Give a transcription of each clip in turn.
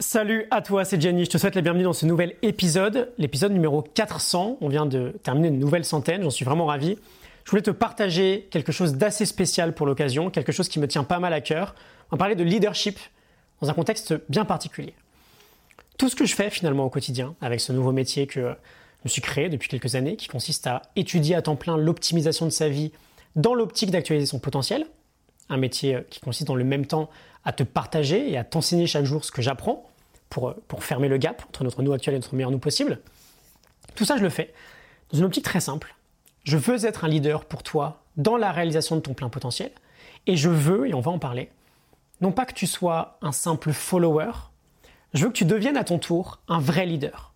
Salut à toi, c'est Jenny, je te souhaite la bienvenue dans ce nouvel épisode, l'épisode numéro 400. On vient de terminer une nouvelle centaine, j'en suis vraiment ravi. Je voulais te partager quelque chose d'assez spécial pour l'occasion, quelque chose qui me tient pas mal à cœur. On va parler de leadership dans un contexte bien particulier. Tout ce que je fais finalement au quotidien avec ce nouveau métier que je me suis créé depuis quelques années, qui consiste à étudier à temps plein l'optimisation de sa vie dans l'optique d'actualiser son potentiel, un métier qui consiste dans le même temps à te partager et à t'enseigner chaque jour ce que j'apprends pour, pour fermer le gap entre notre nous actuel et notre meilleur nous possible. Tout ça, je le fais dans une optique très simple. Je veux être un leader pour toi dans la réalisation de ton plein potentiel. Et je veux, et on va en parler, non pas que tu sois un simple follower, je veux que tu deviennes à ton tour un vrai leader.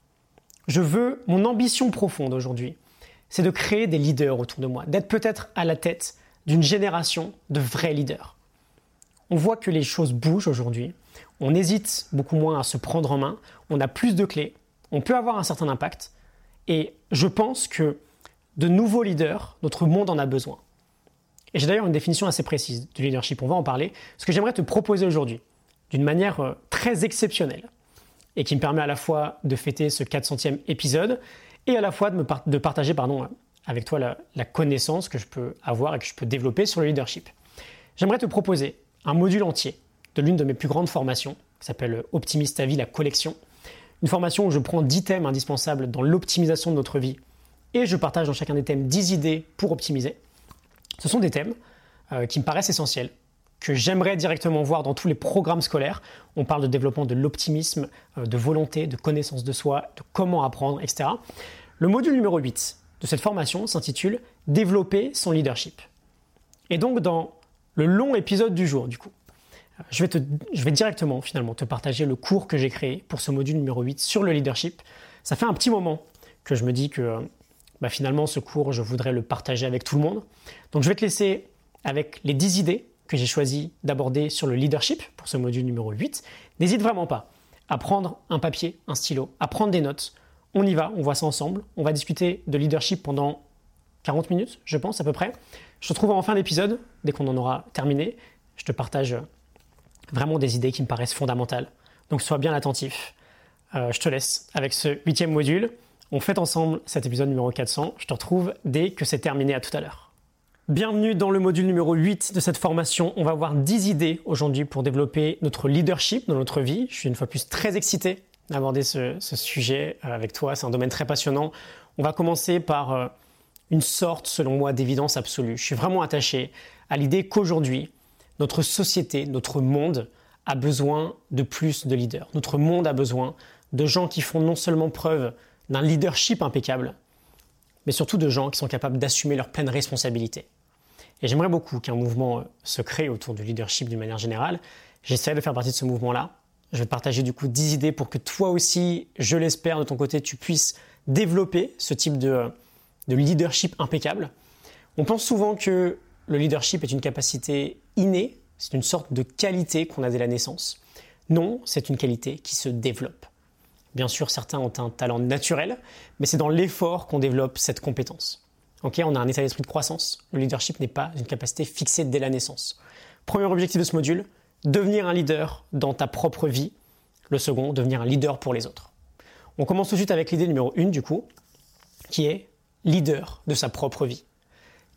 Je veux, mon ambition profonde aujourd'hui, c'est de créer des leaders autour de moi, d'être peut-être à la tête d'une génération de vrais leaders. On voit que les choses bougent aujourd'hui, on hésite beaucoup moins à se prendre en main, on a plus de clés, on peut avoir un certain impact, et je pense que de nouveaux leaders, notre monde en a besoin. Et j'ai d'ailleurs une définition assez précise du leadership, on va en parler, ce que j'aimerais te proposer aujourd'hui, d'une manière euh, très exceptionnelle, et qui me permet à la fois de fêter ce 400e épisode, et à la fois de, me de partager pardon, avec toi la connaissance que je peux avoir et que je peux développer sur le leadership. J'aimerais te proposer un module entier de l'une de mes plus grandes formations, qui s'appelle Optimiste à vie, la collection. Une formation où je prends 10 thèmes indispensables dans l'optimisation de notre vie et je partage dans chacun des thèmes 10 idées pour optimiser. Ce sont des thèmes euh, qui me paraissent essentiels, que j'aimerais directement voir dans tous les programmes scolaires. On parle de développement de l'optimisme, euh, de volonté, de connaissance de soi, de comment apprendre, etc. Le module numéro 8 de cette formation s'intitule Développer son leadership. Et donc dans le long épisode du jour, du coup, je vais, je vais directement finalement te partager le cours que j'ai créé pour ce module numéro 8 sur le leadership. Ça fait un petit moment que je me dis que bah, finalement ce cours, je voudrais le partager avec tout le monde. Donc je vais te laisser avec les 10 idées que j'ai choisi d'aborder sur le leadership pour ce module numéro 8. N'hésite vraiment pas à prendre un papier, un stylo, à prendre des notes. On y va, on voit ça ensemble. On va discuter de leadership pendant 40 minutes, je pense à peu près. Je te retrouve en fin d'épisode, dès qu'on en aura terminé. Je te partage vraiment des idées qui me paraissent fondamentales. Donc sois bien attentif. Euh, je te laisse avec ce huitième module. On fait ensemble cet épisode numéro 400. Je te retrouve dès que c'est terminé. À tout à l'heure. Bienvenue dans le module numéro 8 de cette formation. On va voir 10 idées aujourd'hui pour développer notre leadership dans notre vie. Je suis une fois plus très excité d'aborder ce, sujet euh, avec toi. C'est un domaine très passionnant. On va commencer par euh, une sorte, selon moi, d'évidence absolue. Je suis vraiment attaché à l'idée qu'aujourd'hui, notre société, notre monde a besoin de plus de leaders. Notre monde a besoin de gens qui font non seulement preuve d'un leadership impeccable, mais surtout de gens qui sont capables d'assumer leur pleine responsabilité. Et j'aimerais beaucoup qu'un mouvement euh, se crée autour du leadership d'une manière générale. J'essaie de faire partie de ce mouvement-là. Je vais partager du coup 10 idées pour que toi aussi, je l'espère de ton côté, tu puisses développer ce type de, euh, de leadership impeccable. On pense souvent que le leadership est une capacité innée, c'est une sorte de qualité qu'on a dès la naissance. Non, c'est une qualité qui se développe. Bien sûr, certains ont un talent naturel, mais c'est dans l'effort qu'on développe cette compétence. Ok, on a un état d'esprit de croissance. Le leadership n'est pas une capacité fixée dès la naissance. Premier objectif de ce module, devenir un leader dans ta propre vie. Le second, devenir un leader pour les autres. On commence tout de suite avec l'idée numéro 1 du coup, qui est leader de sa propre vie.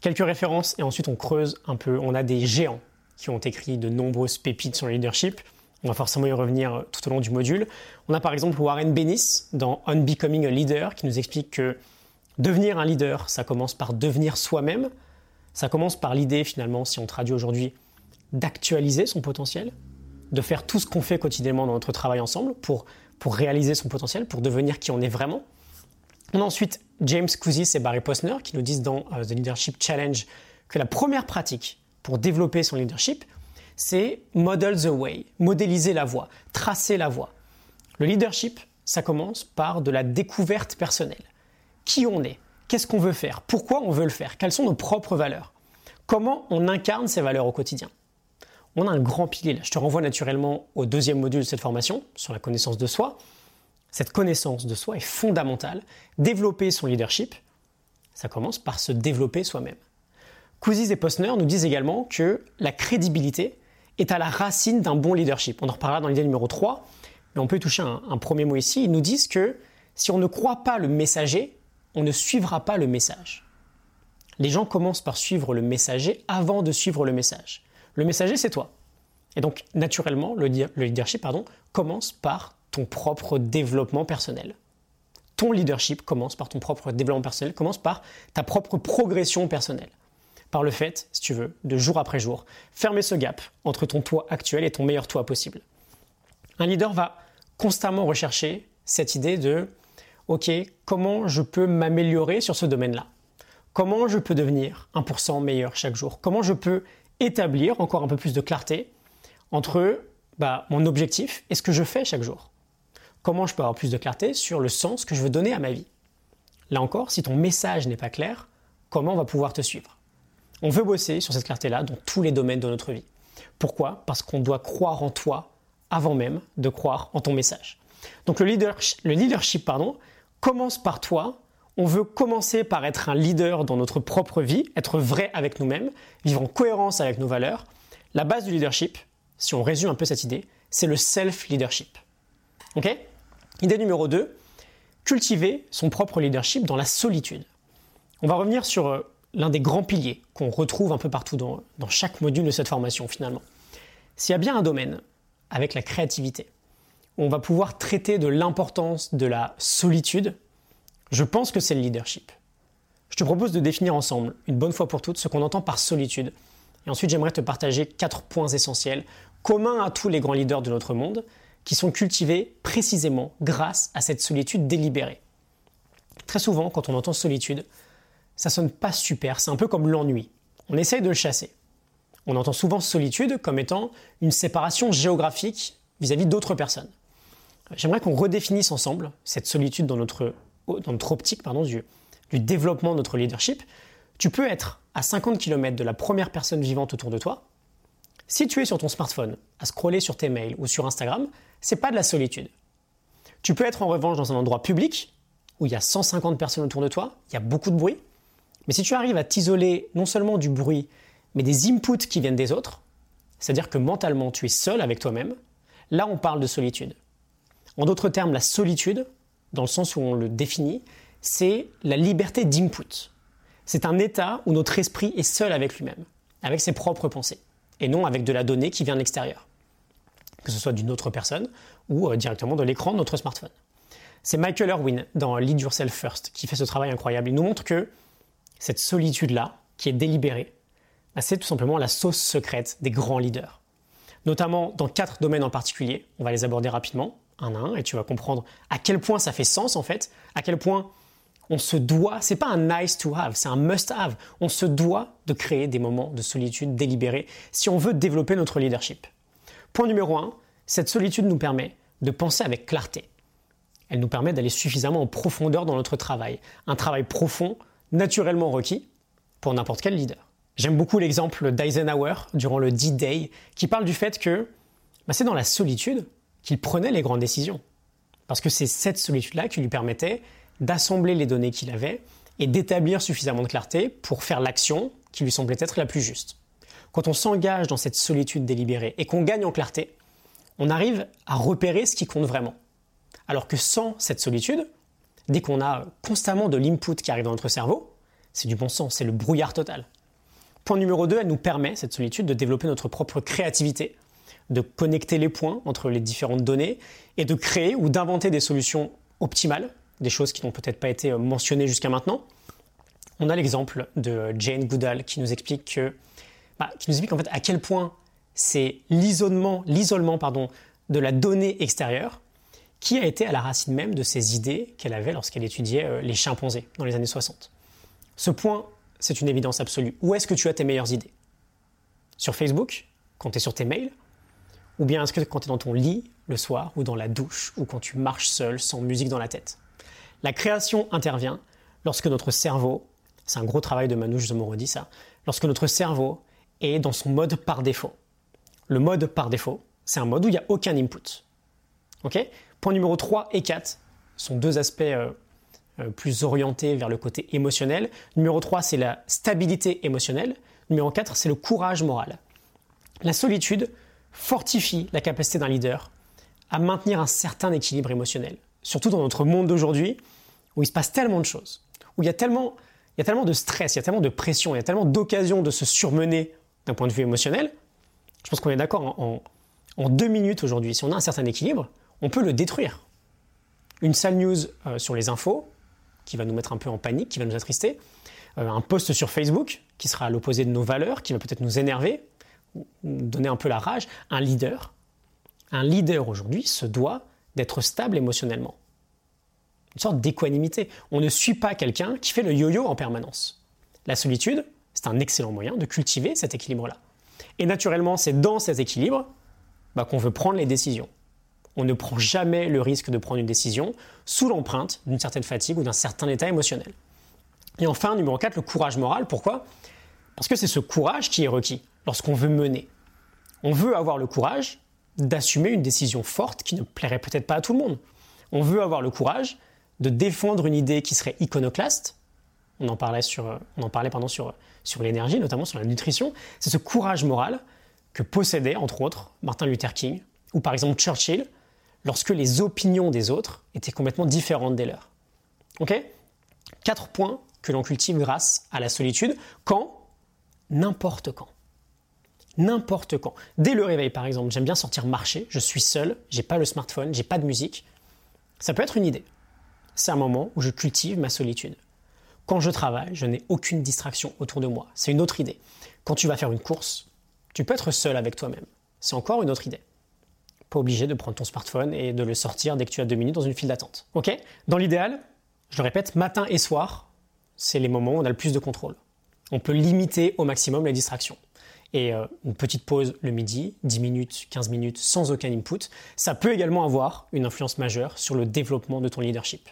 Quelques références et ensuite on creuse un peu. On a des géants qui ont écrit de nombreuses pépites sur le leadership. On va forcément y revenir tout au long du module. On a par exemple Warren Bennis dans On Becoming a Leader qui nous explique que devenir un leader, ça commence par devenir soi-même. Ça commence par l'idée finalement, si on traduit aujourd'hui, d'actualiser son potentiel, de faire tout ce qu'on fait quotidiennement dans notre travail ensemble pour, pour réaliser son potentiel, pour devenir qui on est vraiment. On a ensuite James Cousins et Barry Posner qui nous disent dans euh, The Leadership Challenge que la première pratique pour développer son leadership, c'est model the way, modéliser la voie, tracer la voie. Le leadership, ça commence par de la découverte personnelle. Qui on est? Qu'est-ce qu'on veut faire? Pourquoi on veut le faire? Quelles sont nos propres valeurs? Comment on incarne ces valeurs au quotidien? On a un grand pilier là. Je te renvoie naturellement au deuxième module de cette formation sur la connaissance de soi. Cette connaissance de soi est fondamentale. Développer son leadership, ça commence par se développer soi-même. Cousins et Posner nous disent également que la crédibilité est à la racine d'un bon leadership. On en reparlera dans l'idée numéro 3, mais on peut y toucher un, premier mot ici. Ils nous disent que si on ne croit pas le messager, on ne suivra pas le message. Les gens commencent par suivre le messager avant de suivre le message. Le messager, c'est toi. Et donc, naturellement, le, leadership pardon, commence par ton propre développement personnel. Ton leadership commence par ton propre développement personnel, commence par ta propre progression personnelle. Par le fait, si tu veux, de jour après jour, fermer ce gap entre ton toi actuel et ton meilleur toi possible. Un leader va constamment rechercher cette idée de OK, comment je peux m'améliorer sur ce domaine-là? Comment je peux devenir 1% meilleur chaque jour? Comment je peux établir encore un peu plus de clarté entre bah, mon objectif et ce que je fais chaque jour? Comment je peux avoir plus de clarté sur le sens que je veux donner à ma vie Là encore, si ton message n'est pas clair, comment on va pouvoir te suivre? On veut bosser sur cette clarté-là dans tous les domaines de notre vie. Pourquoi? Parce qu'on doit croire en toi avant même de croire en ton message. Donc le leadership, le leadership pardon, commence par toi. On veut commencer par être un leader dans notre propre vie, être vrai avec nous-mêmes, vivre en cohérence avec nos valeurs. La base du leadership, si on résume un peu cette idée, c'est le self-leadership. Ok? Idée numéro 2, cultiver son propre leadership dans la solitude. On va revenir sur euh, l'un des grands piliers qu'on retrouve un peu partout dans, chaque module de cette formation finalement. S'il y a bien un domaine avec la créativité, on va pouvoir traiter de l'importance de la solitude, je pense que c'est le leadership. Je te propose de définir ensemble, une bonne fois pour toutes, ce qu'on entend par solitude. Et ensuite, j'aimerais te partager quatre points essentiels, communs à tous les grands leaders de notre monde, qui sont cultivés précisément grâce à cette solitude délibérée. Très souvent, quand on entend solitude, ça sonne pas super, c'est un peu comme l'ennui. On essaye de le chasser. On entend souvent solitude comme étant une séparation géographique vis-à-vis d'autres personnes. J'aimerais qu'on redéfinisse ensemble cette solitude dans notre, dans notre optique pardon, du, du développement de notre leadership. Tu peux être à 50 km de la première personne vivante autour de toi. Si tu es sur ton smartphone à scroller sur tes mails ou sur Instagram, c'est pas de la solitude. Tu peux être en revanche dans un endroit public où il y a 150 personnes autour de toi, il y a beaucoup de bruit. Mais si tu arrives à t'isoler non seulement du bruit, mais des inputs qui viennent des autres, c'est-à-dire que mentalement tu es seul avec toi-même, là on parle de solitude. En d'autres termes, la solitude, dans le sens où on le définit, c'est la liberté d'input. C'est un état où notre esprit est seul avec lui-même, avec ses propres pensées, et non avec de la donnée qui vient de l'extérieur, que ce soit d'une autre personne ou euh, directement de l'écran de notre smartphone. C'est Michael Irwin dans Lead Yourself First qui fait ce travail incroyable. Il nous montre que cette solitude-là, qui est délibérée, bah, c'est tout simplement la sauce secrète des grands leaders. Notamment dans quatre domaines en particulier. On va les aborder rapidement un à un et tu vas comprendre à quel point ça fait sens en fait, à quel point on se doit, c'est pas un nice to have, c'est un must have. On se doit de créer des moments de solitude délibérés si on veut développer notre leadership. Point numéro un, cette solitude nous permet de penser avec clarté. Elle nous permet d'aller suffisamment en profondeur dans notre travail. Un travail profond, naturellement requis pour n'importe quel leader. J'aime beaucoup l'exemple d'Eisenhower durant le D-Day qui parle du fait que bah, c'est dans la solitude qu'il prenait les grandes décisions. Parce que c'est cette solitude-là qui lui permettait d'assembler les données qu'il avait et d'établir suffisamment de clarté pour faire l'action qui lui semblait être la plus juste. Quand on s'engage dans cette solitude délibérée et qu'on gagne en clarté, on arrive à repérer ce qui compte vraiment. Alors que sans cette solitude, dès qu'on a constamment de l'input qui arrive dans notre cerveau, c'est du bon sens, c'est le brouillard total. Point numéro 2, elle nous permet, cette solitude, de développer notre propre créativité de connecter les points entre les différentes données et de créer ou d'inventer des solutions optimales, des choses qui n'ont peut-être pas été euh, mentionnées jusqu'à maintenant. On a l'exemple de Jane Goodall qui nous explique que, bah, qui nous explique en fait à quel point c'est l'isolement, l'isolement pardon, de la donnée extérieure qui a été à la racine même de ces idées qu'elle avait lorsqu'elle étudiait euh, les chimpanzés dans les années 60. Ce point, c'est une évidence absolue. Où est-ce que tu as tes meilleures idées? Sur Facebook, quand tu es sur tes mails, ou bien est-ce que quand tu es dans ton lit le soir, ou dans la douche, ou quand tu marches seul sans musique dans la tête? La création intervient lorsque notre cerveau, c'est un gros travail de Manouche Zomorodi ça, lorsque notre cerveau est dans son mode par défaut. Le mode par défaut, c'est un mode où il n'y a aucun input. Ok? Point numéro 3 et 4 sont deux aspects euh, euh, plus orientés vers le côté émotionnel. Numéro 3, c'est la stabilité émotionnelle. Numéro 4, c'est le courage moral. La solitude, fortifie la capacité d'un leader à maintenir un certain équilibre émotionnel. Surtout dans notre monde d'aujourd'hui, où il se passe tellement de choses, où il y a tellement, il y a tellement de stress, il y a tellement de pression, il y a tellement d'occasions de se surmener d'un point de vue émotionnel. Je pense qu'on est d'accord, en, deux minutes aujourd'hui, si on a un certain équilibre, on peut le détruire. Une sale news euh, sur les infos, qui va nous mettre un peu en panique, qui va nous attrister, euh, un post sur Facebook, qui sera à l'opposé de nos valeurs, qui va peut-être nous énerver, donner un peu la rage, un leader. Un leader aujourd'hui se doit d'être stable émotionnellement. Une sorte d'équanimité. On ne suit pas quelqu'un qui fait le yo-yo en permanence. La solitude, c'est un excellent moyen de cultiver cet équilibre-là. Et naturellement, c'est dans cet équilibre bah, qu'on veut prendre les décisions. On ne prend jamais le risque de prendre une décision sous l'empreinte d'une certaine fatigue ou d'un certain état émotionnel. Et enfin, numéro 4, le courage moral. Pourquoi? Parce que c'est ce courage qui est requis lorsqu'on veut mener. On veut avoir le courage d'assumer une décision forte qui ne plairait peut-être pas à tout le monde. On veut avoir le courage de défendre une idée qui serait iconoclaste. On en parlait, sur, on en parlait sur, sur l'énergie, notamment sur la nutrition. C'est ce courage moral que possédait, entre autres, Martin Luther King ou par exemple Churchill, lorsque les opinions des autres étaient complètement différentes des leurs. Ok? Quatre points que l'on cultive grâce à la solitude, quand? N'importe quand. N'importe quand. Dès le réveil, par exemple, j'aime bien sortir marcher, je suis seul, j'ai pas le smartphone, j'ai pas de musique. Ça peut être une idée. C'est un moment où je cultive ma solitude. Quand je travaille, je n'ai aucune distraction autour de moi. C'est une autre idée. Quand tu vas faire une course, tu peux être seul avec toi-même. C'est encore une autre idée. Pas obligé de prendre ton smartphone et de le sortir dès que tu as deux minutes dans une file d'attente. Ok? Dans l'idéal, je le répète, matin et soir, c'est les moments où on a le plus de contrôle. On peut limiter au maximum les distractions. Et euh, une petite pause le midi, 10 minutes, 15 minutes, sans aucun input, ça peut également avoir une influence majeure sur le développement de ton leadership.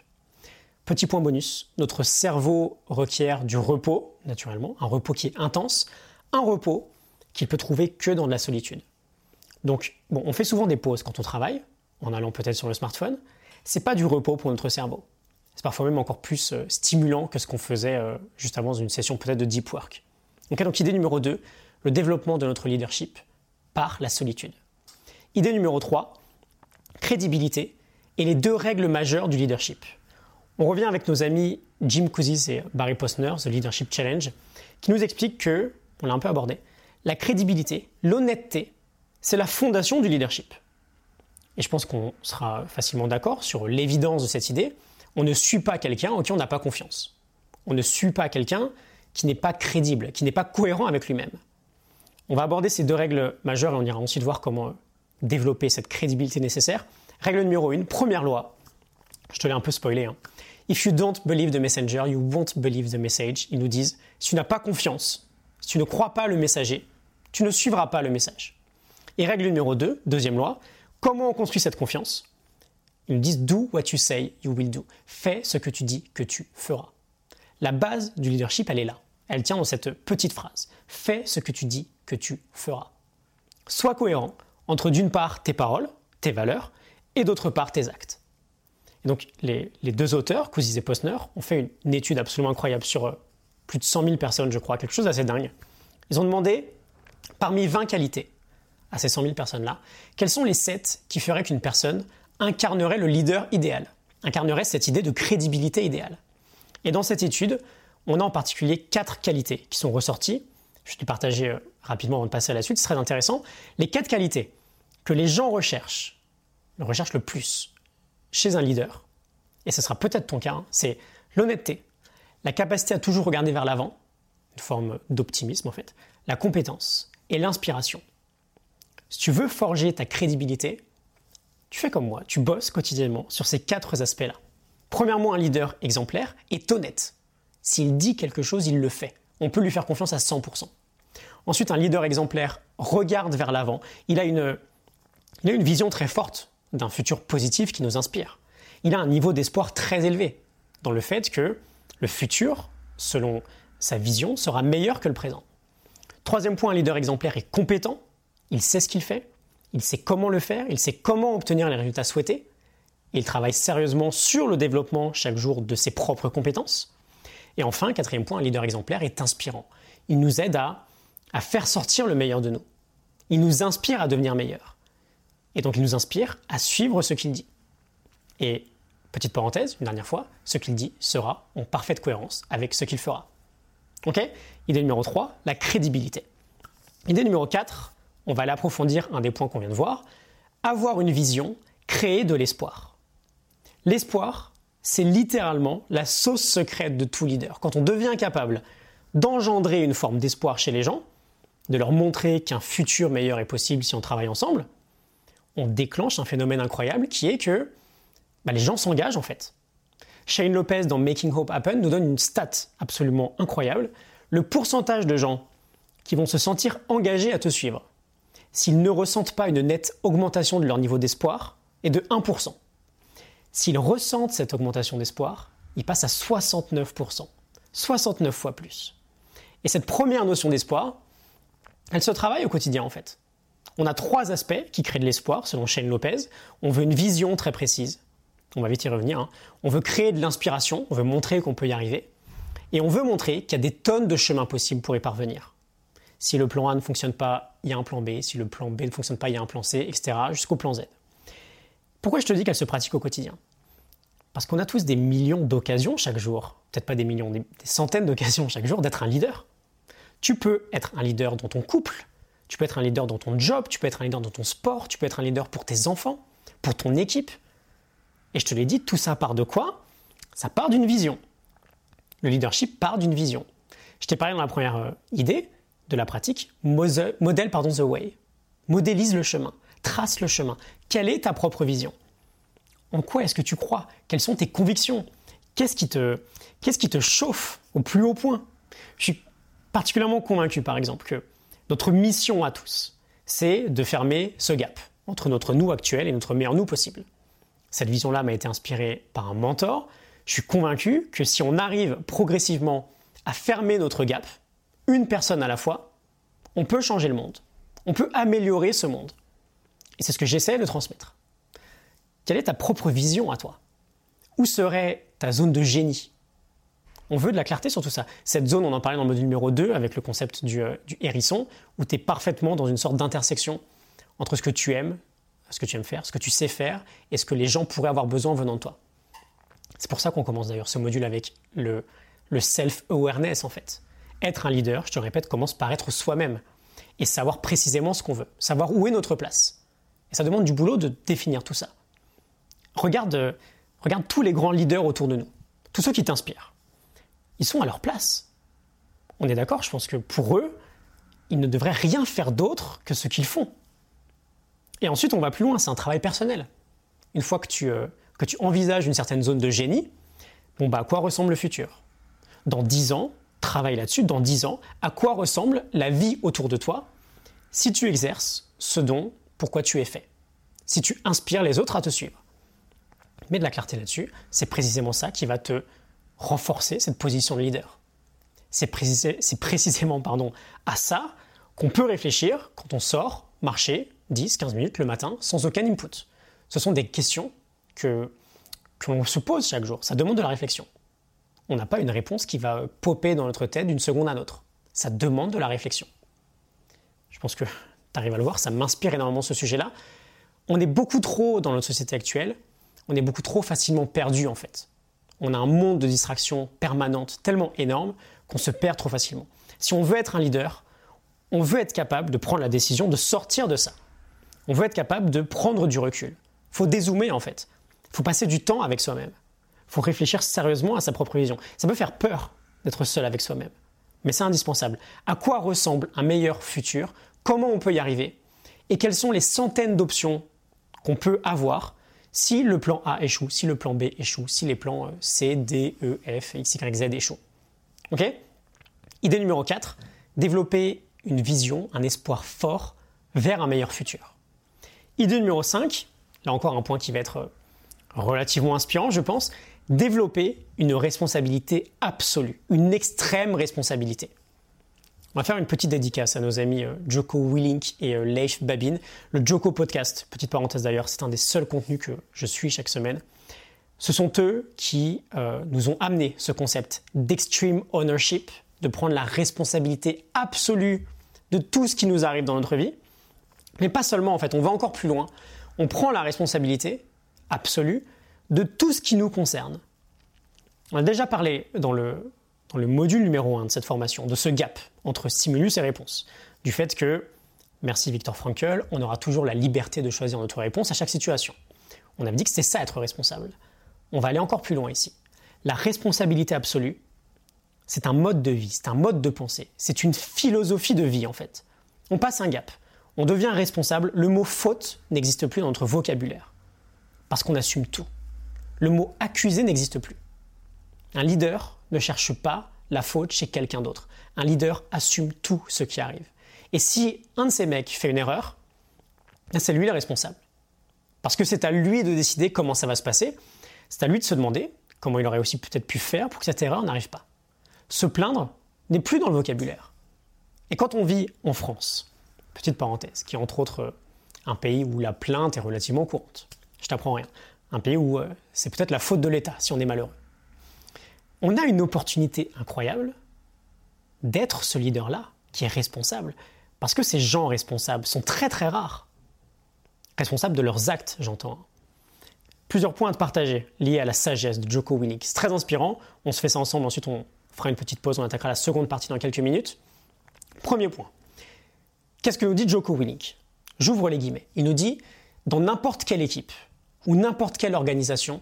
Petit point bonus, notre cerveau requiert du repos, naturellement, un repos qui est intense, un repos qu'il peut trouver que dans de la solitude. Donc, bon, on fait souvent des pauses quand on travaille, en allant peut-être sur le smartphone. C'est pas du repos pour notre cerveau. C'est parfois même encore plus euh, stimulant que ce qu'on faisait euh, juste avant une session peut-être de deep work. Donc, donc idée numéro 2, le développement de notre leadership par la solitude. Idée numéro 3, crédibilité et les deux règles majeures du leadership. On revient avec nos amis Jim Cousins et Barry Posner, The Leadership Challenge, qui nous expliquent que, on l'a un peu abordé, la crédibilité, l'honnêteté, c'est la fondation du leadership. Et je pense qu'on sera facilement d'accord sur l'évidence de cette idée. On ne suit pas quelqu'un en qui on n'a pas confiance. On ne suit pas quelqu'un qui n'est pas crédible, qui n'est pas cohérent avec lui-même. On va aborder ces deux règles majeures et on ira ensuite voir comment développer cette crédibilité nécessaire. Règle numéro 1, première loi. Je te l'ai un peu spoilé. Hein. If you don't believe the messenger, you won't believe the message. Ils nous disent, si tu n'as pas confiance, si tu ne crois pas le messager, tu ne suivras pas le message. Et règle numéro 2, deuxième loi, comment on construit cette confiance? Ils nous disent do what you say, you will do. Fais ce que tu dis que tu feras. La base du leadership, elle est là. Elle tient dans cette petite phrase. Fais ce que tu dis que tu feras. Sois cohérent entre d'une part tes paroles, tes valeurs, et d'autre part tes actes. Et donc les, deux auteurs, Cousins et Posner, ont fait une, étude absolument incroyable sur euh, plus de 100 000 personnes, je crois, quelque chose d'assez dingue. Ils ont demandé, parmi 20 qualités, à ces 100 000 personnes-là, quelles sont les 7 qui feraient qu'une personne incarnerait le leader idéal, incarnerait cette idée de crédibilité idéale. Et dans cette étude, on a en particulier 4 qualités qui sont ressorties. Je vais te partager euh, rapidement avant de passer à la suite, c'est très intéressant. Les 4 qualités que les gens recherchent, recherchent le plus chez un leader, et ce sera peut-être ton cas, hein, c'est l'honnêteté, la capacité à toujours regarder vers l'avant, une forme d'optimisme en fait, la compétence et l'inspiration. Si tu veux forger ta crédibilité, tu fais comme moi, tu bosses quotidiennement sur ces quatre aspects-là. Premièrement, un leader exemplaire est honnête. S'il dit quelque chose, il le fait. On peut lui faire confiance à 100%. Ensuite, un leader exemplaire regarde vers l'avant. Il, a une, il a une vision très forte d'un futur positif qui nous inspire. Il a un niveau d'espoir très élevé dans le fait que le futur, selon sa vision, sera meilleur que le présent. Troisième point, un leader exemplaire est compétent il sait ce qu'il fait, il sait comment le faire, il sait comment obtenir les résultats souhaités, il travaille sérieusement sur le développement chaque jour de ses propres compétences. Et enfin, quatrième point, un leader exemplaire est inspirant. Il nous aide à, à faire sortir le meilleur de nous. Il nous inspire à devenir meilleurs. Et donc il nous inspire à suivre ce qu'il dit. Et petite parenthèse, une dernière fois, ce qu'il dit sera en parfaite cohérence avec ce qu'il fera. Ok? Idée numéro 3, la crédibilité. Idée numéro 4, on va aller approfondir un des points qu'on vient de voir. Avoir une vision, créer de l'espoir. L'espoir, c'est littéralement la sauce secrète de tout leader. Quand on devient capable d'engendrer une forme d'espoir chez les gens, de leur montrer qu'un futur meilleur est possible si on travaille ensemble, on déclenche un phénomène incroyable qui est que bah, les gens s'engagent en fait. Shane Lopez dans Making Hope Happen nous donne une stat absolument incroyable. Le pourcentage de gens qui vont se sentir engagés à te suivre, s'ils ne ressentent pas une nette augmentation de leur niveau d'espoir, est de 1%. S'ils ressentent cette augmentation d'espoir, ils passent à 69%. 69 fois plus. Et cette première notion d'espoir, elle se travaille au quotidien en fait. On a trois aspects qui créent de l'espoir selon Shane Lopez. On veut une vision très précise. On va vite y revenir. Hein. On veut créer de l'inspiration. On veut montrer qu'on peut y arriver. Et on veut montrer qu'il y a des tonnes de chemins possibles pour y parvenir. Si le plan A ne fonctionne pas, il y a un plan B. Si le plan B ne fonctionne pas, il y a un plan C, etc. jusqu'au plan Z. Pourquoi je te dis qu'elle se pratique au quotidien? Parce qu'on a tous des millions d'occasions chaque jour, peut-être pas des millions, des centaines d'occasions chaque jour d'être un leader. Tu peux être un leader dans ton couple, tu peux être un leader dans ton job, tu peux être un leader dans ton sport, tu peux être un leader pour tes enfants, pour ton équipe. Et je te l'ai dit, tout ça part de quoi? Ça part d'une vision. Le leadership part d'une vision. Je t'ai parlé dans la première euh, idée de la pratique, modèle the way. Modélise le chemin, trace le chemin. Quelle est ta propre vision? En quoi est-ce que tu crois? Quelles sont tes convictions? Qu'est-ce qui, te, chauffe au plus haut point? Je suis particulièrement convaincu, par exemple, que notre mission à tous, c'est de fermer ce gap entre notre nous actuel et notre meilleur nous possible. Cette vision-là m'a été inspirée par un mentor. Je suis convaincu que si on arrive progressivement à fermer notre gap, une personne à la fois, on peut changer le monde. On peut améliorer ce monde. Et c'est ce que j'essaie de transmettre. Quelle est ta propre vision à toi? Où serait ta zone de génie? On veut de la clarté sur tout ça. Cette zone, on en parlait dans le module numéro 2 avec le concept du, euh, hérisson, où tu es parfaitement dans une sorte d'intersection entre ce que tu aimes, ce que tu aimes faire, ce que tu sais faire et ce que les gens pourraient avoir besoin venant de toi. C'est pour ça qu'on commence d'ailleurs ce module avec le, le self-awareness en fait. Être un leader, je te répète, commence par être soi-même et savoir précisément ce qu'on veut, savoir où est notre place. Ça demande du boulot de définir tout ça. Regarde, regarde tous les grands leaders autour de nous, tous ceux qui t'inspirent. Ils sont à leur place. On est d'accord, je pense que pour eux, ils ne devraient rien faire d'autre que ce qu'ils font. Et ensuite, on va plus loin, c'est un travail personnel. Une fois que tu, euh, envisages une certaine zone de génie, bon bah à quoi ressemble le futur? Dans 10 ans, travaille là-dessus, dans 10 ans, à quoi ressemble la vie autour de toi si tu exerces ce dont, pourquoi tu es fait Si tu inspires les autres à te suivre. Mets de la clarté là-dessus, c'est précisément ça qui va te renforcer cette position de leader. C'est précisément pardon, à ça qu'on peut réfléchir quand on sort marcher 10, 15 minutes le matin sans aucun input. Ce sont des questions que l'on se pose chaque jour. Ça demande de la réflexion. On n'a pas une réponse qui va popper dans notre tête d'une seconde à l'autre. Ça demande de la réflexion. Je pense que tu arrives à le voir, ça m'inspire énormément ce sujet-là. On est beaucoup trop dans notre société actuelle, on est beaucoup trop facilement perdu en fait. On a un monde de distraction permanente tellement énorme qu'on se perd trop facilement. Si on veut être un leader, on veut être capable de prendre la décision de sortir de ça. On veut être capable de prendre du recul. Faut dézoomer en fait. Faut passer du temps avec soi-même. Faut réfléchir sérieusement à sa propre vision. Ça peut faire peur d'être seul avec soi-même, mais c'est indispensable. À quoi ressemble un meilleur futur Comment on peut y arriver Et quelles sont les centaines d'options qu'on peut avoir si le plan A échoue, si le plan B échoue, si les plans euh, C, D, E, F, X, Y, Z échouent. Ok? Idée numéro 4, développer une vision, un espoir fort vers un meilleur futur. Idée numéro 5, là encore un point qui va être relativement inspirant, je pense, développer une responsabilité absolue, une extrême responsabilité. On va faire une petite dédicace à nos amis euh, Joko Willink et euh, Leif Babin. Le Joko Podcast, petite parenthèse d'ailleurs, c'est un des seuls contenus que je suis chaque semaine. Ce sont eux qui euh, nous ont amené ce concept d'extreme ownership, de prendre la responsabilité absolue de tout ce qui nous arrive dans notre vie. Mais pas seulement, en fait, on va encore plus loin. on prend la responsabilité absolue de tout ce qui nous concerne. On a déjà parlé dans le, le module numéro 1 de cette formation, de ce gap entre stimulus et réponse, du fait que, merci Victor Frankl, on aura toujours la liberté de choisir notre réponse à chaque situation. On avait dit que c'était ça être responsable. On va aller encore plus loin ici. La responsabilité absolue, c'est un mode de vie, c'est un mode de pensée, c'est une philosophie de vie en fait. On passe un gap, on devient responsable, le mot faute n'existe plus dans notre vocabulaire, parce qu'on assume tout. Le mot accusé n'existe plus. Un leader ne cherche pas la faute chez quelqu'un d'autre. Un leader assume tout ce qui arrive. Et si un de ces mecs fait une erreur, ben, c'est lui le responsable. Parce que c'est à lui de décider comment ça va se passer. C'est à lui de se demander comment il aurait aussi peut-être pu faire pour que cette erreur n'arrive pas. Se plaindre n'est plus dans le vocabulaire. Et quand on vit en France, petite parenthèse, qui est entre autres un pays où la plainte est relativement courante, je t'apprends rien, un pays où euh, c'est peut-être la faute de l'État si on est malheureux. On a une opportunité incroyable d'être ce leader-là qui est responsable, parce que ces gens responsables sont très très rares. Responsables de leurs actes, j'entends. Plusieurs points à partager liés à la sagesse de Joko Winnick. C'est très inspirant. On se fait ça ensemble, ensuite on fera une petite pause, on attaquera la seconde partie dans quelques minutes. Premier point. Qu'est-ce que nous dit Joko Winnick J'ouvre les guillemets. Il nous dit dans n'importe quelle équipe ou n'importe quelle organisation,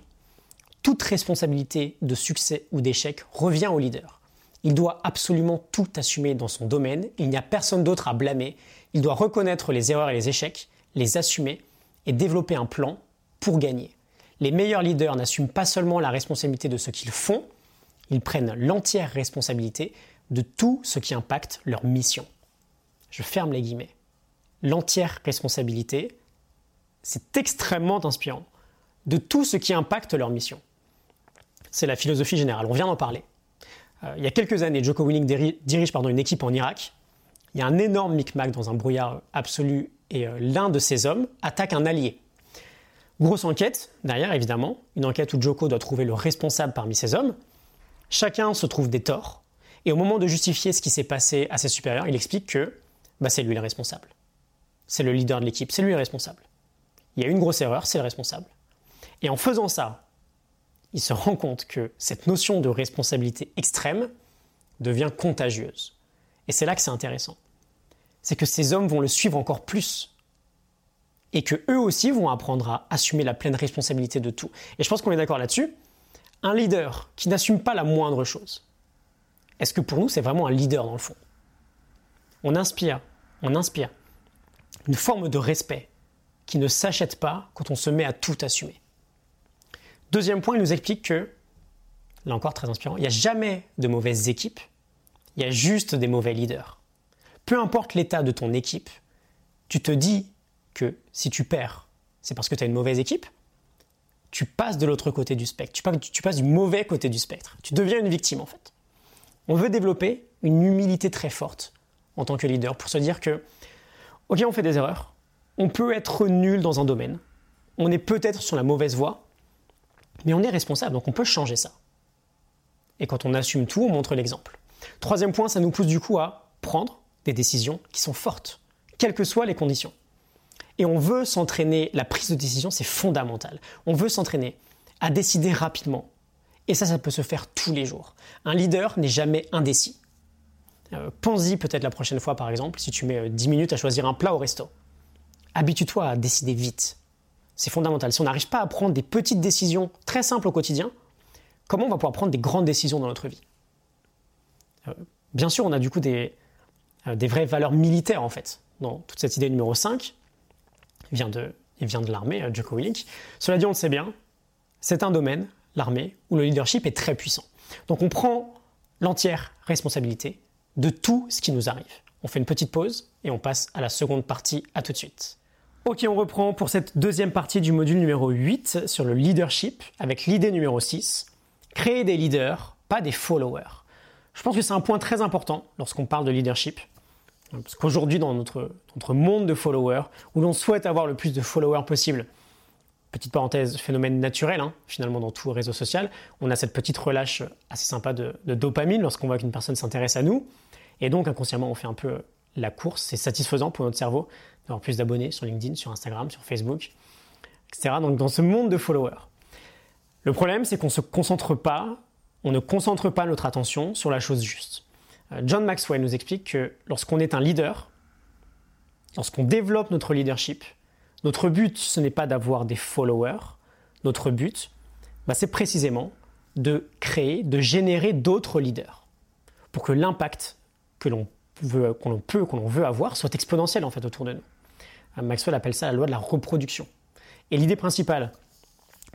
toute responsabilité de succès ou d'échec revient au leader. Il doit absolument tout assumer dans son domaine, il n'y a personne d'autre à blâmer, il doit reconnaître les erreurs et les échecs, les assumer et développer un plan pour gagner. Les meilleurs leaders n'assument pas seulement la responsabilité de ce qu'ils font, ils prennent l'entière responsabilité de tout ce qui impacte leur mission. Je ferme les guillemets. L'entière responsabilité, c'est extrêmement inspirant, de tout ce qui impacte leur mission. C'est la philosophie générale, on vient d'en parler. Euh, il y a quelques années, Joko Winnick dirige, pardon, une équipe en Irak. Il y a un énorme micmac dans un brouillard absolu et euh, l'un de ces hommes attaque un allié. Grosse enquête, derrière évidemment, une enquête où Joko doit trouver le responsable parmi ces hommes. Chacun se trouve des torts, et au moment de justifier ce qui s'est passé à ses supérieurs, il explique que bah, c'est lui le responsable. C'est le leader de l'équipe, c'est lui le responsable. Il y a une grosse erreur, c'est le responsable. Et en faisant ça, il se rend compte que cette notion de responsabilité extrême devient contagieuse. Et c'est là que c'est intéressant. C'est que ces hommes vont le suivre encore plus. Et que eux aussi vont apprendre à assumer la pleine responsabilité de tout. Et je pense qu'on est d'accord là-dessus. Un leader qui n'assume pas la moindre chose, est-ce que pour nous c'est vraiment un leader dans le fond? On inspire, on inspire une forme de respect qui ne s'achète pas quand on se met à tout assumer. Deuxième point, il nous explique que, là encore très inspirant, il n'y a jamais de mauvaises équipes, il y a juste des mauvais leaders. Peu importe l'état de ton équipe, tu te dis que si tu perds, c'est parce que tu as une mauvaise équipe, tu passes de l'autre côté du spectre, tu passes, du mauvais côté du spectre, tu deviens une victime en fait. On veut développer une humilité très forte en tant que leader pour se dire que, ok, on fait des erreurs, on peut être nul dans un domaine, on est peut-être sur la mauvaise voie, mais on est responsable, donc on peut changer ça. Et quand on assume tout, on montre l'exemple. Troisième point, ça nous pousse du coup à prendre des décisions qui sont fortes, quelles que soient les conditions. Et on veut s'entraîner, la prise de décision, c'est fondamental. On veut s'entraîner à décider rapidement. Et ça, ça peut se faire tous les jours. Un leader n'est jamais indécis. Euh, pense-y peut-être la prochaine fois, par exemple, si tu mets 10 euh, minutes à choisir un plat au resto. Habitue-toi à décider vite. C'est fondamental. Si on n'arrive pas à prendre des petites décisions très simples au quotidien, comment on va pouvoir prendre des grandes décisions dans notre vie? Euh, Bien sûr, on a du coup des, euh, des vraies valeurs militaires en fait. Dans toute cette idée numéro 5, il vient de, il vient de l'armée, euh, Joko Willink. Cela dit, on le sait bien, c'est un domaine, l'armée, où le leadership est très puissant. Donc on prend l'entière responsabilité de tout ce qui nous arrive. On fait une petite pause et on passe à la seconde partie. À tout de suite. Ok, on reprend pour cette deuxième partie du module numéro 8 sur le leadership avec l'idée numéro 6. Créer des leaders, pas des followers. Je pense que c'est un point très important lorsqu'on parle de leadership. Parce qu'aujourd'hui, dans notre, monde de followers, où l'on souhaite avoir le plus de followers possible, petite parenthèse, phénomène naturel, hein, finalement, dans tout réseau social, on a cette petite relâche assez sympa de dopamine lorsqu'on voit qu'une personne s'intéresse à nous. Et donc, inconsciemment, on fait un peu la course. C'est satisfaisant pour notre cerveau d'avoir plus d'abonnés sur LinkedIn, sur Instagram, sur Facebook. etc. Donc dans ce monde de followers. Le problème, c'est qu'on ne se concentre pas, on ne concentre pas notre attention sur la chose juste. Euh, John Maxwell nous explique que lorsqu'on est un leader, lorsqu'on développe notre leadership, notre but, ce n'est pas d'avoir des followers, notre but, bah, c'est précisément de créer, de générer d'autres leaders pour que l'impact que l'on qu'on peut, qu'on veut avoir soit exponentiel en fait autour de nous. Euh, Maxwell appelle ça la loi de la reproduction. Et l'idée principale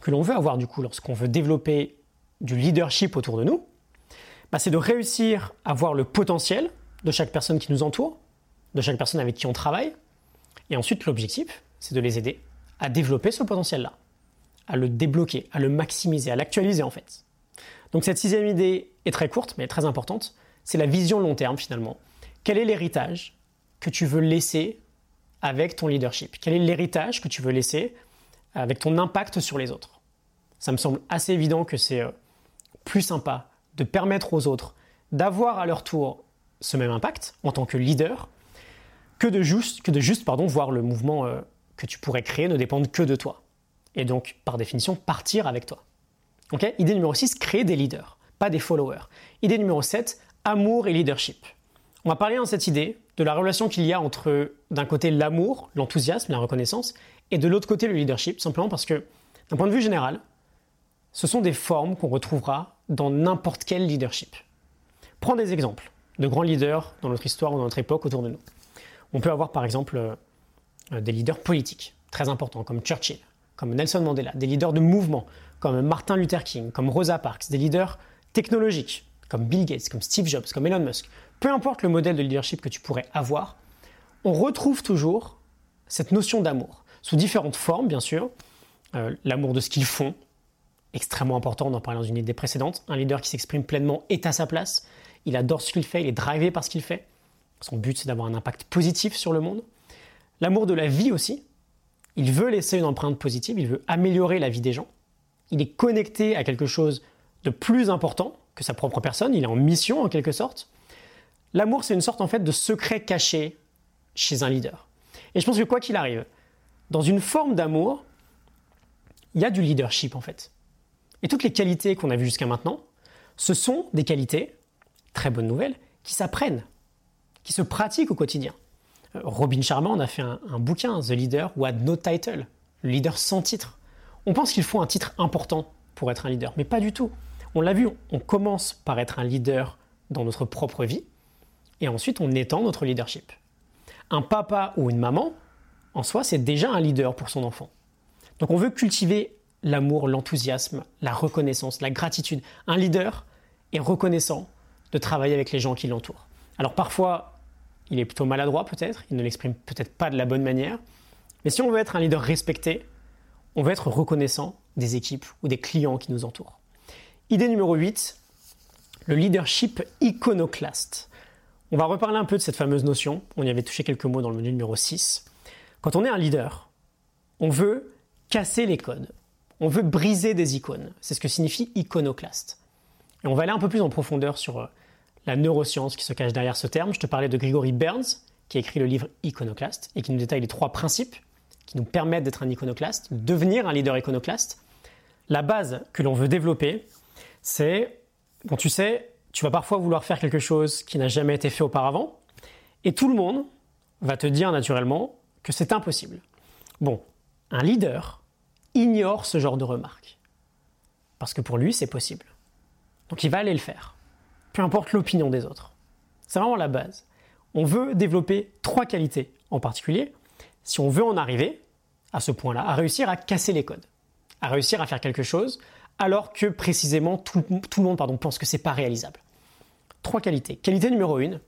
que l'on veut avoir du coup lorsqu'on veut développer du leadership autour de nous, bah, c'est de réussir à voir le potentiel de chaque personne qui nous entoure, de chaque personne avec qui on travaille. Et ensuite, l'objectif, c'est de les aider à développer ce potentiel-là, à le débloquer, à le maximiser, à l'actualiser en fait. Donc cette sixième idée est très courte, mais très importante. C'est la vision long terme finalement. Quel est l'héritage que tu veux laisser avec ton leadership? Quel est l'héritage que tu veux laisser avec ton impact sur les autres? Ça me semble assez évident que c'est euh, plus sympa de permettre aux autres d'avoir à leur tour ce même impact en tant que leader que de juste, voir le mouvement euh, que tu pourrais créer ne dépendre que de toi. Et donc, par définition, partir avec toi. Idée numéro 6, créer des leaders, pas des followers. Idée numéro 7, amour et leadership. On va parler dans cette idée de la relation qu'il y a entre, d'un côté, l'amour, l'enthousiasme, la reconnaissance, et de l'autre côté, le leadership, simplement parce que, d'un point de vue général, ce sont des formes qu'on retrouvera dans n'importe quel leadership. Prends des exemples de grands leaders dans notre histoire ou dans notre époque autour de nous. On peut avoir par exemple euh, des leaders politiques très importants comme Churchill, comme Nelson Mandela, des leaders de mouvement comme Martin Luther King, comme Rosa Parks, des leaders technologiques comme Bill Gates, comme Steve Jobs, comme Elon Musk. Peu importe le modèle de leadership que tu pourrais avoir, on retrouve toujours cette notion d'amour, sous différentes formes bien sûr. Euh, l'amour de ce qu'ils font, extrêmement important, on en parlait dans une idée précédente. Un leader qui s'exprime pleinement est à sa place, il adore ce qu'il fait, il est drivé par ce qu'il fait. Son but c'est d'avoir un impact positif sur le monde. L'amour de la vie aussi, il veut laisser une empreinte positive, il veut améliorer la vie des gens. Il est connecté à quelque chose de plus important que sa propre personne, il est en mission en quelque sorte. L'amour, c'est une sorte en fait de secret caché chez un leader. Et je pense que quoi qu'il arrive, dans une forme d'amour, il y a du leadership en fait. Et toutes les qualités qu'on a vues jusqu'à maintenant, ce sont des qualités, très bonne nouvelle, qui s'apprennent, qui se pratiquent au quotidien. Euh, Robin Sharma en a fait un, bouquin, The Leader ou Had No Title, le leader sans titre. On pense qu'il faut un titre important pour être un leader, mais pas du tout. On l'a vu, on commence par être un leader dans notre propre vie, et ensuite on étend notre leadership. Un papa ou une maman, en soi, c'est déjà un leader pour son enfant. Donc on veut cultiver l'amour, l'enthousiasme, la reconnaissance, la gratitude. Un leader est reconnaissant de travailler avec les gens qui l'entourent. Alors parfois, il est plutôt maladroit peut-être, il ne l'exprime peut-être pas de la bonne manière, mais si on veut être un leader respecté, on veut être reconnaissant des équipes ou des clients qui nous entourent. Idée numéro 8, le leadership iconoclaste. On va reparler un peu de cette fameuse notion, on y avait touché quelques mots dans le menu numéro 6. Quand on est un leader, on veut casser les codes, on veut briser des icônes. C'est ce que signifie iconoclaste. Et on va aller un peu plus en profondeur sur euh, la neuroscience qui se cache derrière ce terme. Je te parlais de Gregory Burns, qui a écrit le livre Iconoclaste et qui nous détaille les trois principes qui nous permettent d'être un iconoclaste, devenir un leader iconoclaste. La base que l'on veut développer, c'est, tu sais, tu vas parfois vouloir faire quelque chose qui n'a jamais été fait auparavant, et tout le monde va te dire naturellement que c'est impossible. Bon, un leader ignore ce genre de remarques, parce que pour lui, c'est possible. Donc il va aller le faire, peu importe l'opinion des autres. C'est vraiment la base. On veut développer trois qualités en particulier si on veut en arriver à ce point-là, à réussir à casser les codes, à réussir à faire quelque chose alors que précisément tout, le monde pardon, pense que c'est pas réalisable. Trois qualités. Qualité numéro une,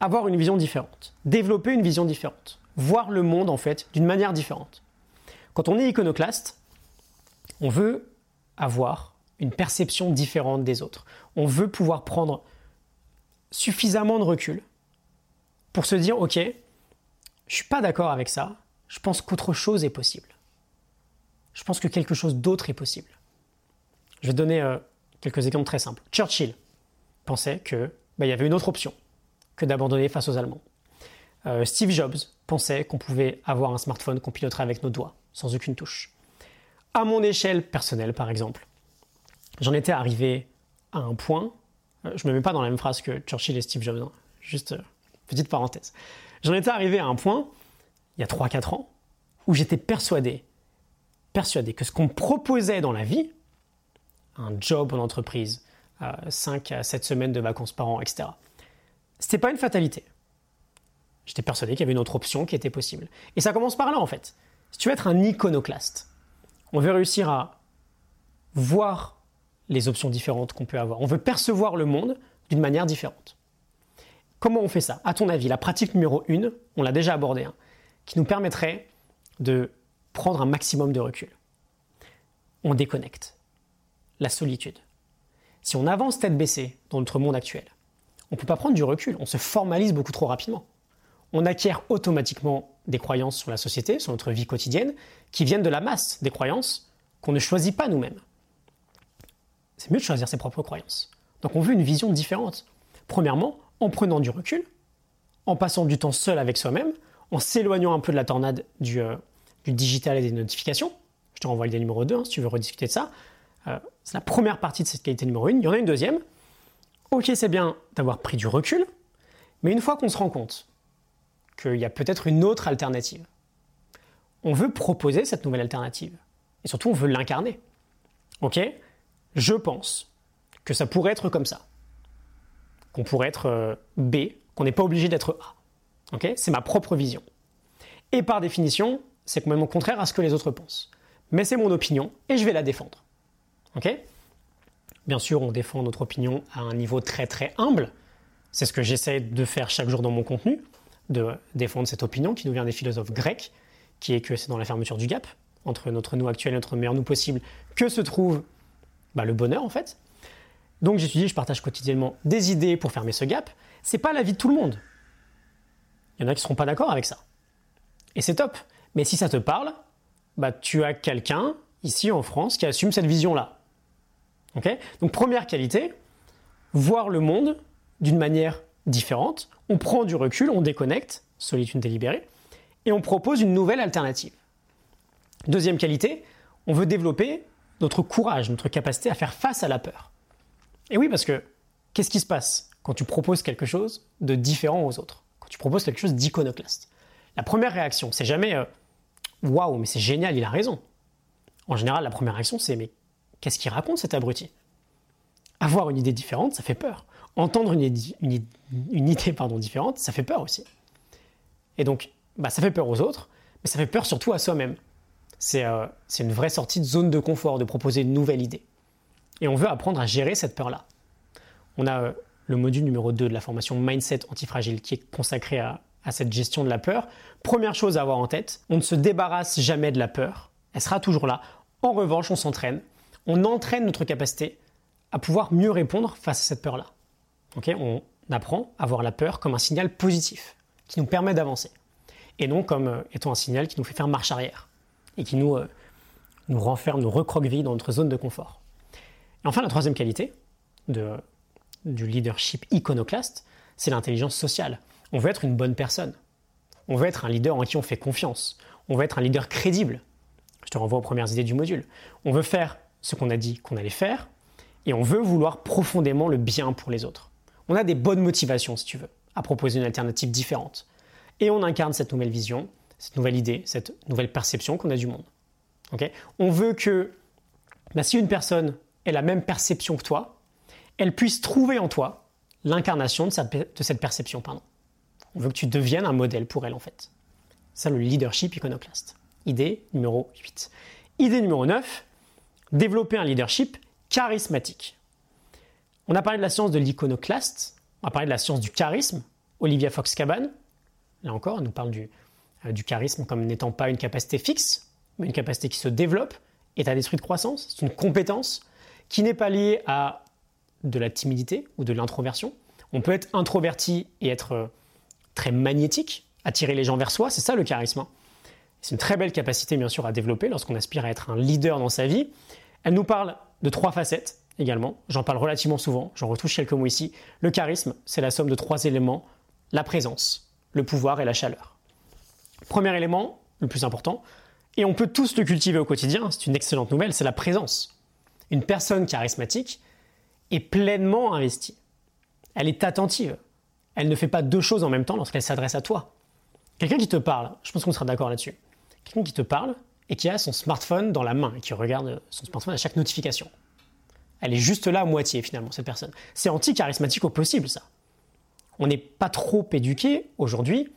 avoir une vision différente, développer une vision différente, voir le monde en fait d'une manière différente. Quand on est iconoclaste, on veut avoir une perception différente des autres. On veut pouvoir prendre suffisamment de recul pour se dire ok, je suis pas d'accord avec ça, je pense qu'autre chose est possible. Je pense que quelque chose d'autre est possible. Je vais donner euh, quelques exemples très simples. Churchill pensait qu'il bah, y avait une autre option que d'abandonner face aux Allemands. Euh, Steve Jobs pensait qu'on pouvait avoir un smartphone qu'on piloterait avec nos doigts, sans aucune touche. À mon échelle personnelle, par exemple, j'en étais arrivé à un point, euh, je ne me mets pas dans la même phrase que Churchill et Steve Jobs, hein. juste petite parenthèse. J'en étais arrivé à un point, il y a 3-4 ans, où j'étais persuadé, persuadé que ce qu'on proposait dans la vie, un job en entreprise, 5 à 7 semaines de vacances par an, etc., c'était pas une fatalité. J'étais persuadé qu'il y avait une autre option qui était possible. Et ça commence par là en fait. Si tu veux être un iconoclaste, on veut réussir à voir les options différentes qu'on peut avoir. On veut percevoir le monde d'une manière différente. Comment on fait ça? À ton avis, la pratique numéro 1, on l'a déjà abordée, hein, qui nous permettrait de prendre un maximum de recul. On déconnecte. La solitude. Si on avance tête baissée dans notre monde actuel, on ne peut pas prendre du recul, on se formalise beaucoup trop rapidement on acquiert automatiquement des croyances sur la société, sur notre vie quotidienne, qui viennent de la masse des croyances qu'on ne choisit pas nous-mêmes. C'est mieux de choisir ses propres croyances. Donc on veut une vision différente. Premièrement, en prenant du recul, en passant du temps seul avec soi-même, en s'éloignant un peu de la tornade du, euh, digital et des notifications. Je te renvoie l'idée numéro 2 hein, si tu veux rediscuter de ça. Euh, c'est la première partie de cette qualité numéro 1. Il y en a une deuxième. Ok, c'est bien d'avoir pris du recul, mais une fois qu'on se rend compte qu'il y a peut-être une autre alternative. On veut proposer cette nouvelle alternative. Et surtout, on veut l'incarner. Ok? Je pense que ça pourrait être comme ça. Qu'on pourrait être euh, B, qu'on n'est pas obligé d'être A. Ok? C'est ma propre vision. Et par définition, c'est complètement contraire à ce que les autres pensent. Mais c'est mon opinion et je vais la défendre. Ok Bien sûr, on défend notre opinion à un niveau très très humble. C'est ce que j'essaie de faire chaque jour dans mon contenu de défendre cette opinion qui nous vient des philosophes grecs, qui est que c'est dans la fermeture du gap entre notre nous actuel et notre meilleur nous possible que se trouve bah, le bonheur en fait. Donc j'étudie, je partage quotidiennement des idées pour fermer ce gap. C'est pas la vie de tout le monde. Il y en a qui seront pas d'accord avec ça. Et c'est top. Mais si ça te parle, bah, tu as quelqu'un ici en France qui assume cette vision-là. Donc première qualité, voir le monde d'une manière différente, on prend du recul, on déconnecte, solitude délibérée, et on propose une nouvelle alternative. Deuxième qualité, on veut développer notre courage, notre capacité à faire face à la peur. Et oui, parce que qu'est-ce qui se passe quand tu proposes quelque chose de différent aux autres? Quand tu proposes quelque chose d'iconoclaste La première réaction, c'est jamais euh, waouh, mais c'est génial, il a raison. En général, la première réaction, c'est mais qu'est-ce qu'il raconte cet abruti? Avoir une idée différente, ça fait peur entendre une, idée différente, ça fait peur aussi. Et donc, bah, ça fait peur aux autres, mais ça fait peur surtout à soi-même. Euh, c'est une vraie sortie de zone de confort de proposer une nouvelle idée. Et on veut apprendre à gérer cette peur-là. On a euh, le module numéro 2 de la formation Mindset Antifragile qui est consacré à, à cette gestion de la peur. Première chose à avoir en tête, on ne se débarrasse jamais de la peur. Elle sera toujours là. En revanche, on s'entraîne. On entraîne notre capacité à pouvoir mieux répondre face à cette peur-là on apprend à voir la peur comme un signal positif qui nous permet d'avancer et non comme euh, étant un signal qui nous fait faire marche arrière et qui nous, euh, nous renferme, nous recroqueville dans notre zone de confort. Et enfin, la troisième qualité de, du leadership iconoclaste, c'est l'intelligence sociale. On veut être une bonne personne. On veut être un leader en qui on fait confiance. On veut être un leader crédible. Je te renvoie aux premières idées du module. On veut faire ce qu'on a dit qu'on allait faire et on veut vouloir profondément le bien pour les autres on a des bonnes motivations, si tu veux, à proposer une alternative différente. Et on incarne cette nouvelle vision, cette nouvelle idée, cette nouvelle perception qu'on a du monde. on veut que bah, si une personne ait la même perception que toi, elle puisse trouver en toi l'incarnation de, cette perception. Pardon. On veut que tu deviennes un modèle pour elle, en fait. Ça, le leadership iconoclaste. Idée numéro 8. Idée numéro 9, développer un leadership charismatique. On a parlé de la science de l'iconoclaste, on a parlé de la science du charisme, Olivia Fox-Caban, là encore, elle nous parle du, euh, du charisme comme n'étant pas une capacité fixe, mais une capacité qui se développe, état d'esprit de croissance, c'est une compétence qui n'est pas liée à de la timidité ou de l'introversion. On peut être introverti et être euh, très magnétique, attirer les gens vers soi, c'est ça le charisme. Hein. C'est une très belle capacité bien sûr à développer lorsqu'on aspire à être un leader dans sa vie. Elle nous parle de trois facettes également. J'en parle relativement souvent, j'en retouche quelques mots ici. Le charisme, c'est la somme de trois éléments la présence, le pouvoir et la chaleur. Premier élément, le plus important, Et on peut tous le cultiver au quotidien, c'est une excellente nouvelle, c'est la présence. Une personne charismatique est pleinement investie. Elle est attentive. Elle ne fait pas deux choses en même temps lorsqu'elle s'adresse à toi. Quelqu'un qui te parle, je pense qu'on sera d'accord là-dessus. Quelqu'un qui te parle et qui a son smartphone dans la main et qui regarde son smartphone à chaque notification. Elle est juste là à moitié finalement, cette personne. C'est anti-charismatique au possible ça. On n'est pas trop éduqué aujourd'hui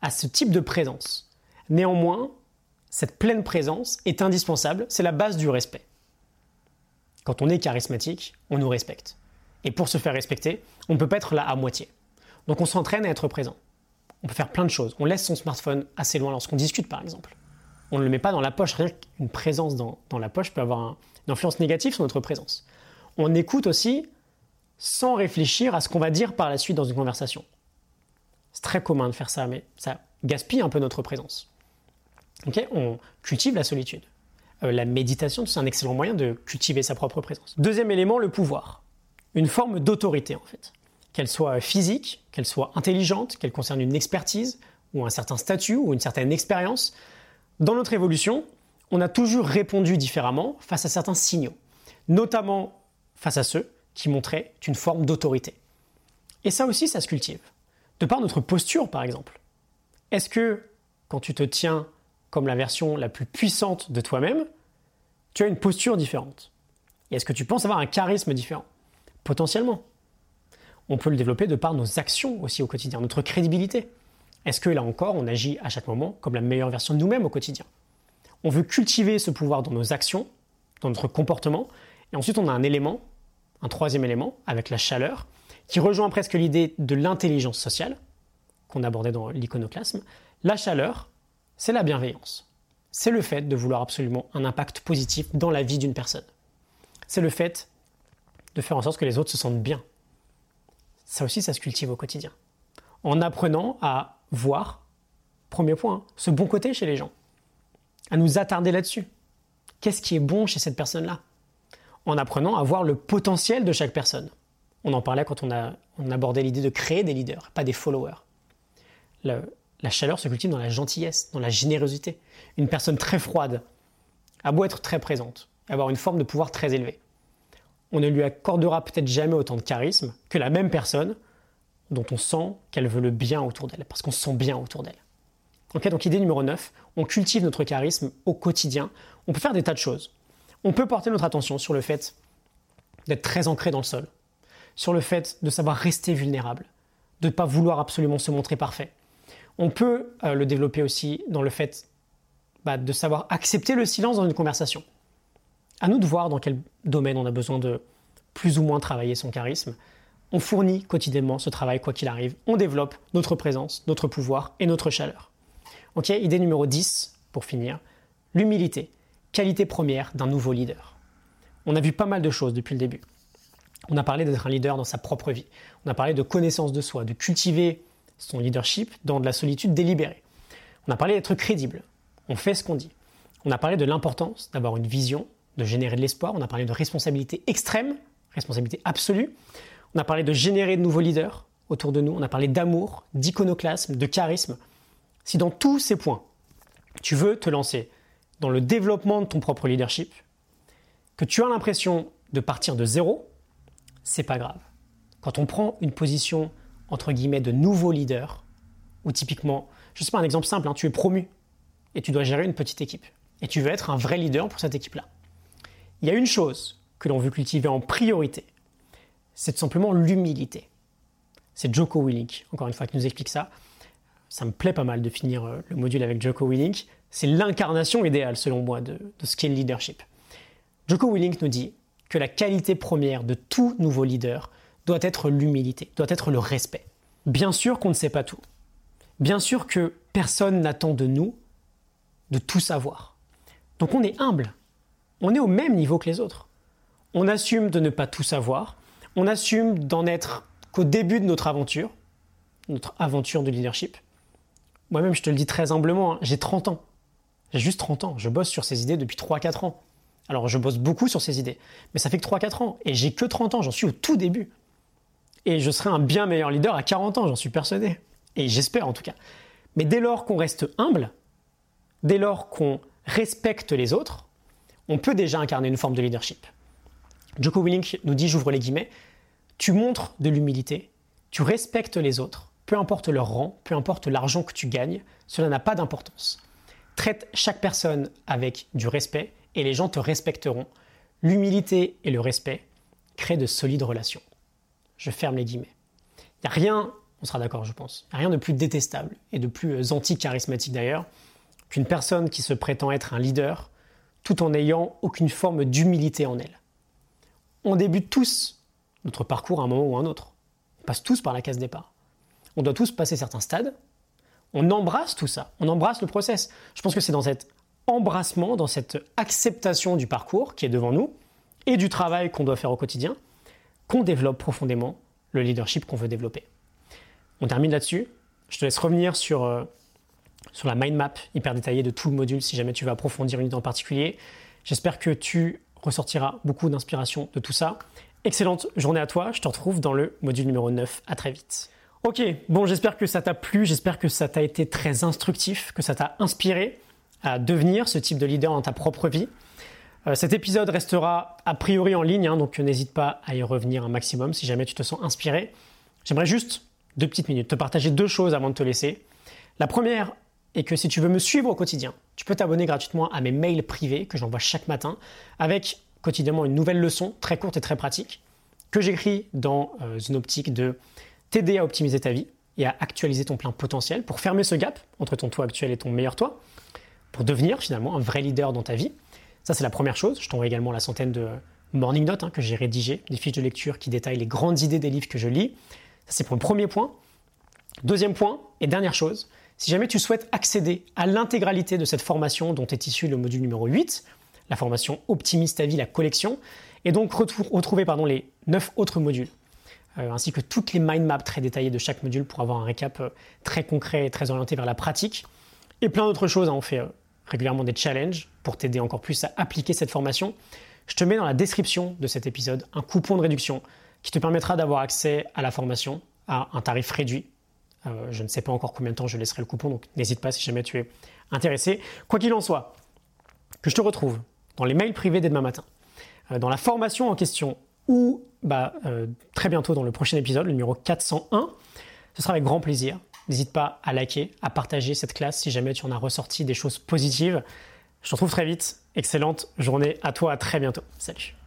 à ce type de présence. Néanmoins, cette pleine présence est indispensable, c'est la base du respect. Quand on est charismatique, on nous respecte. Et pour se faire respecter, on ne peut pas être là à moitié. Donc on s'entraîne à être présent. On peut faire plein de choses. On laisse son smartphone assez loin lorsqu'on discute par exemple. On ne le met pas dans la poche. Rien qu'une présence dans, la poche peut avoir une influence négative sur notre présence. On écoute aussi sans réfléchir à ce qu'on va dire par la suite dans une conversation. C'est très commun de faire ça, mais ça gaspille un peu notre présence. on cultive la solitude. Euh, la méditation, c'est un excellent moyen de cultiver sa propre présence. Deuxième élément, le pouvoir. Une forme d'autorité en fait. Qu'elle soit physique, qu'elle soit intelligente, qu'elle concerne une expertise ou un certain statut ou une certaine expérience. Dans notre évolution, on a toujours répondu différemment face à certains signaux, notamment face à ceux qui montraient une forme d'autorité. Et ça aussi, ça se cultive. De par notre posture, par exemple. Est-ce que, quand tu te tiens comme la version la plus puissante de toi-même, tu as une posture différente? Et est-ce que tu penses avoir un charisme différent? Potentiellement. On peut le développer de par nos actions aussi au quotidien, notre crédibilité. Est-ce que là encore, on agit à chaque moment comme la meilleure version de nous-mêmes au quotidien? On veut cultiver ce pouvoir dans nos actions, dans notre comportement, et ensuite on a un élément, un troisième élément, avec la chaleur, qui rejoint presque l'idée de l'intelligence sociale, qu'on abordait dans l'iconoclasme. La chaleur, c'est la bienveillance. C'est le fait de vouloir absolument un impact positif dans la vie d'une personne. C'est le fait de faire en sorte que les autres se sentent bien. Ça aussi, ça se cultive au quotidien. En apprenant à voir, premier point, ce bon côté chez les gens. À nous attarder là-dessus. Qu'est-ce qui est bon chez cette personne-là? En apprenant à voir le potentiel de chaque personne. On en parlait quand on, a, abordait l'idée de créer des leaders, pas des followers. La chaleur se cultive dans la gentillesse, dans la générosité. Une personne très froide a beau être très présente, avoir une forme de pouvoir très élevée. On ne lui accordera peut-être jamais autant de charisme que la même personne dont on sent qu'elle veut le bien autour d'elle, parce qu'on se sent bien autour d'elle. donc idée numéro 9, on cultive notre charisme au quotidien. On peut faire des tas de choses. On peut porter notre attention sur le fait d'être très ancré dans le sol, sur le fait de savoir rester vulnérable, de ne pas vouloir absolument se montrer parfait, on peut euh, le développer aussi dans le fait bah, de savoir accepter le silence dans une conversation. À nous de voir dans quel domaine on a besoin de plus ou moins travailler son charisme. On fournit quotidiennement ce travail quoi qu'il arrive. On développe notre présence, notre pouvoir et notre chaleur. Ok, idée numéro 10 pour finir. L'humilité, qualité première d'un nouveau leader. On a vu pas mal de choses depuis le début. On a parlé d'être un leader dans sa propre vie. On a parlé de connaissance de soi, de cultiver son leadership dans de la solitude délibérée. On a parlé d'être crédible. On fait ce qu'on dit. On a parlé de l'importance d'avoir une vision, de générer de l'espoir. On a parlé de responsabilité extrême, responsabilité absolue. On a parlé de générer de nouveaux leaders autour de nous. On a parlé d'amour, d'iconoclasme, de charisme. Si dans tous ces points, tu veux te lancer dans le développement de ton propre leadership, que tu as l'impression de partir de zéro, c'est pas grave. Quand on prend une position entre guillemets, de nouveaux leaders, ou typiquement, je ne sais pas, un exemple simple, hein, tu es promu et tu dois gérer une petite équipe, et tu veux être un vrai leader pour cette équipe-là. Il y a une chose que l'on veut cultiver en priorité, c'est simplement l'humilité. C'est Joko Willink, encore une fois, qui nous explique ça. Ça me plaît pas mal de finir euh, le module avec Joko Willink. C'est l'incarnation idéale, selon moi, de, de ce qu'est le leadership. Joko Willink nous dit que la qualité première de tout nouveau leader, doit être l'humilité, doit être le respect. Bien sûr qu'on ne sait pas tout. Bien sûr que personne n'attend de nous de tout savoir. Donc on est humble. On est au même niveau que les autres. On assume de ne pas tout savoir. On assume d'en être qu'au début de notre aventure, notre aventure de leadership. Moi-même, je te le dis très humblement, hein, j'ai 30 ans. J'ai juste 30 ans. Je bosse sur ces idées depuis 3-4 ans. Alors, je bosse beaucoup sur ces idées. Mais ça fait que 3-4 ans. Et j'ai que 30 ans. J'en suis au tout début. Et je serai un bien meilleur leader à 40 ans, j'en suis persuadé. Et j'espère en tout cas. Mais dès lors qu'on reste humble, dès lors qu'on respecte les autres, on peut déjà incarner une forme de leadership. Joko Willink nous dit, j'ouvre les guillemets, tu montres de l'humilité, tu respectes les autres, peu importe leur rang, peu importe l'argent que tu gagnes, cela n'a pas d'importance. Traite chaque personne avec du respect et les gens te respecteront. L'humilité et le respect créent de solides relations. Je ferme les guillemets. Il n'y a rien, on sera d'accord je pense, a rien de plus détestable et de plus anti-charismatique d'ailleurs qu'une personne qui se prétend être un leader tout en n'ayant aucune forme d'humilité en elle. On débute tous notre parcours à un moment ou à un autre. On passe tous par la case départ. On doit tous passer certains stades. On embrasse tout ça. On embrasse le process. Je pense que c'est dans cet embrassement, dans cette acceptation du parcours qui est devant nous et du travail qu'on doit faire au quotidien qu'on développe profondément le leadership qu'on veut développer. On termine là-dessus. Je te laisse revenir sur, euh, sur la mind map hyper détaillée de tout le module si jamais tu veux approfondir une idée en particulier. J'espère que tu ressortiras beaucoup d'inspiration de tout ça. Excellente journée à toi. Je te retrouve dans le module numéro 9. À très vite. Ok, bon, j'espère que ça t'a plu, j'espère que ça t'a été très instructif, que ça t'a inspiré à devenir ce type de leader dans ta propre vie. Euh, cet épisode restera a priori en ligne, hein, donc n'hésite pas à y revenir un maximum si jamais tu te sens inspiré. J'aimerais juste, deux petites minutes, te partager deux choses avant de te laisser. La première est que si tu veux me suivre au quotidien, tu peux t'abonner gratuitement à mes mails privés que j'envoie chaque matin avec quotidiennement une nouvelle leçon très courte et très pratique que j'écris dans euh, une optique de t'aider à optimiser ta vie et à actualiser ton plein potentiel pour fermer ce gap entre ton toi actuel et ton meilleur toi, pour devenir finalement un vrai leader dans ta vie. Ça, c'est la première chose. Je t'envoie également la centaine de morning notes hein, que j'ai rédigées, des fiches de lecture qui détaillent les grandes idées des livres que je lis. Ça, c'est pour le premier point. Deuxième point, et dernière chose, si jamais tu souhaites accéder à l'intégralité de cette formation dont est issu le module numéro 8, la formation Optimise ta vie, la collection, et donc retrouver les 9 autres modules euh, ainsi que toutes les mind maps très détaillées de chaque module pour avoir un récap euh, très concret et très orienté vers la pratique. Et plein d'autres choses, hein. on fait euh, régulièrement des challenges pour t'aider encore plus à appliquer cette formation. Je te mets dans la description de cet épisode un coupon de réduction qui te permettra d'avoir accès à la formation à un tarif réduit. Je ne sais pas encore combien de temps je laisserai le coupon, donc n'hésite pas si jamais tu es intéressé. Quoi qu'il en soit, que je te retrouve dans les mails privés dès demain matin, dans la formation en question ou bah, euh, très bientôt dans le prochain épisode, le numéro 401. Ce sera avec grand plaisir. N'hésite pas à liker, à partager cette classe si jamais tu en as ressorti des choses positives. Je te retrouve très vite. Excellente journée à toi, à très bientôt. Salut.